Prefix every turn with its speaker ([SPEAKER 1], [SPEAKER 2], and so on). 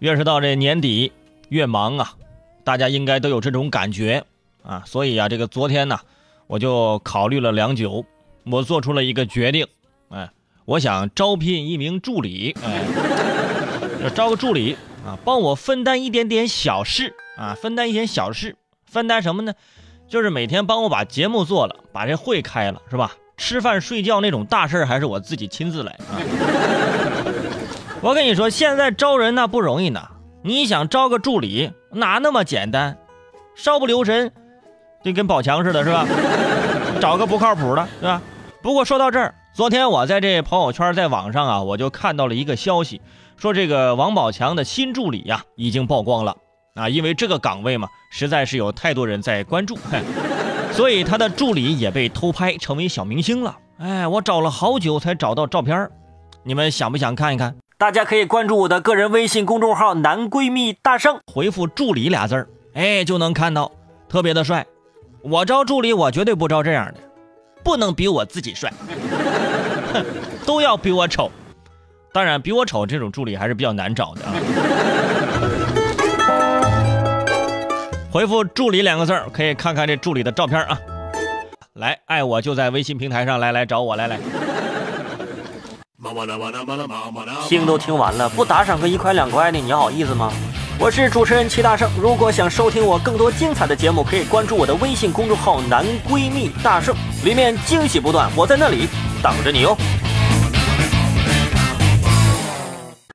[SPEAKER 1] 越是到这年底，越忙啊，大家应该都有这种感觉啊。所以啊，这个昨天呢，我就考虑了良久，我做出了一个决定，哎，我想招聘一名助理，哎，招个助理啊，帮我分担一点点小事啊，分担一点小事，分担什么呢？就是每天帮我把节目做了，把这会开了，是吧？吃饭睡觉那种大事还是我自己亲自来啊。我跟你说，现在招人那不容易呢。你想招个助理，哪那么简单？稍不留神，就跟宝强似的，是吧？找个不靠谱的，对吧？不过说到这儿，昨天我在这朋友圈，在网上啊，我就看到了一个消息，说这个王宝强的新助理呀，已经曝光了啊。因为这个岗位嘛，实在是有太多人在关注，所以他的助理也被偷拍成为小明星了。哎，我找了好久才找到照片，你们想不想看一看？大家可以关注我的个人微信公众号“男闺蜜大圣”，回复“助理”俩字儿，哎，就能看到，特别的帅。我招助理，我绝对不招这样的，不能比我自己帅，都要比我丑。当然，比我丑这种助理还是比较难找的啊。回复“助理”两个字儿，可以看看这助理的照片啊。来，爱我就在微信平台上来来找我来来。听都听完了，不打赏个一块两块的，你好意思吗？我是主持人齐大圣，如果想收听我更多精彩的节目，可以关注我的微信公众号“男闺蜜大圣”，里面惊喜不断，我在那里等着你哦。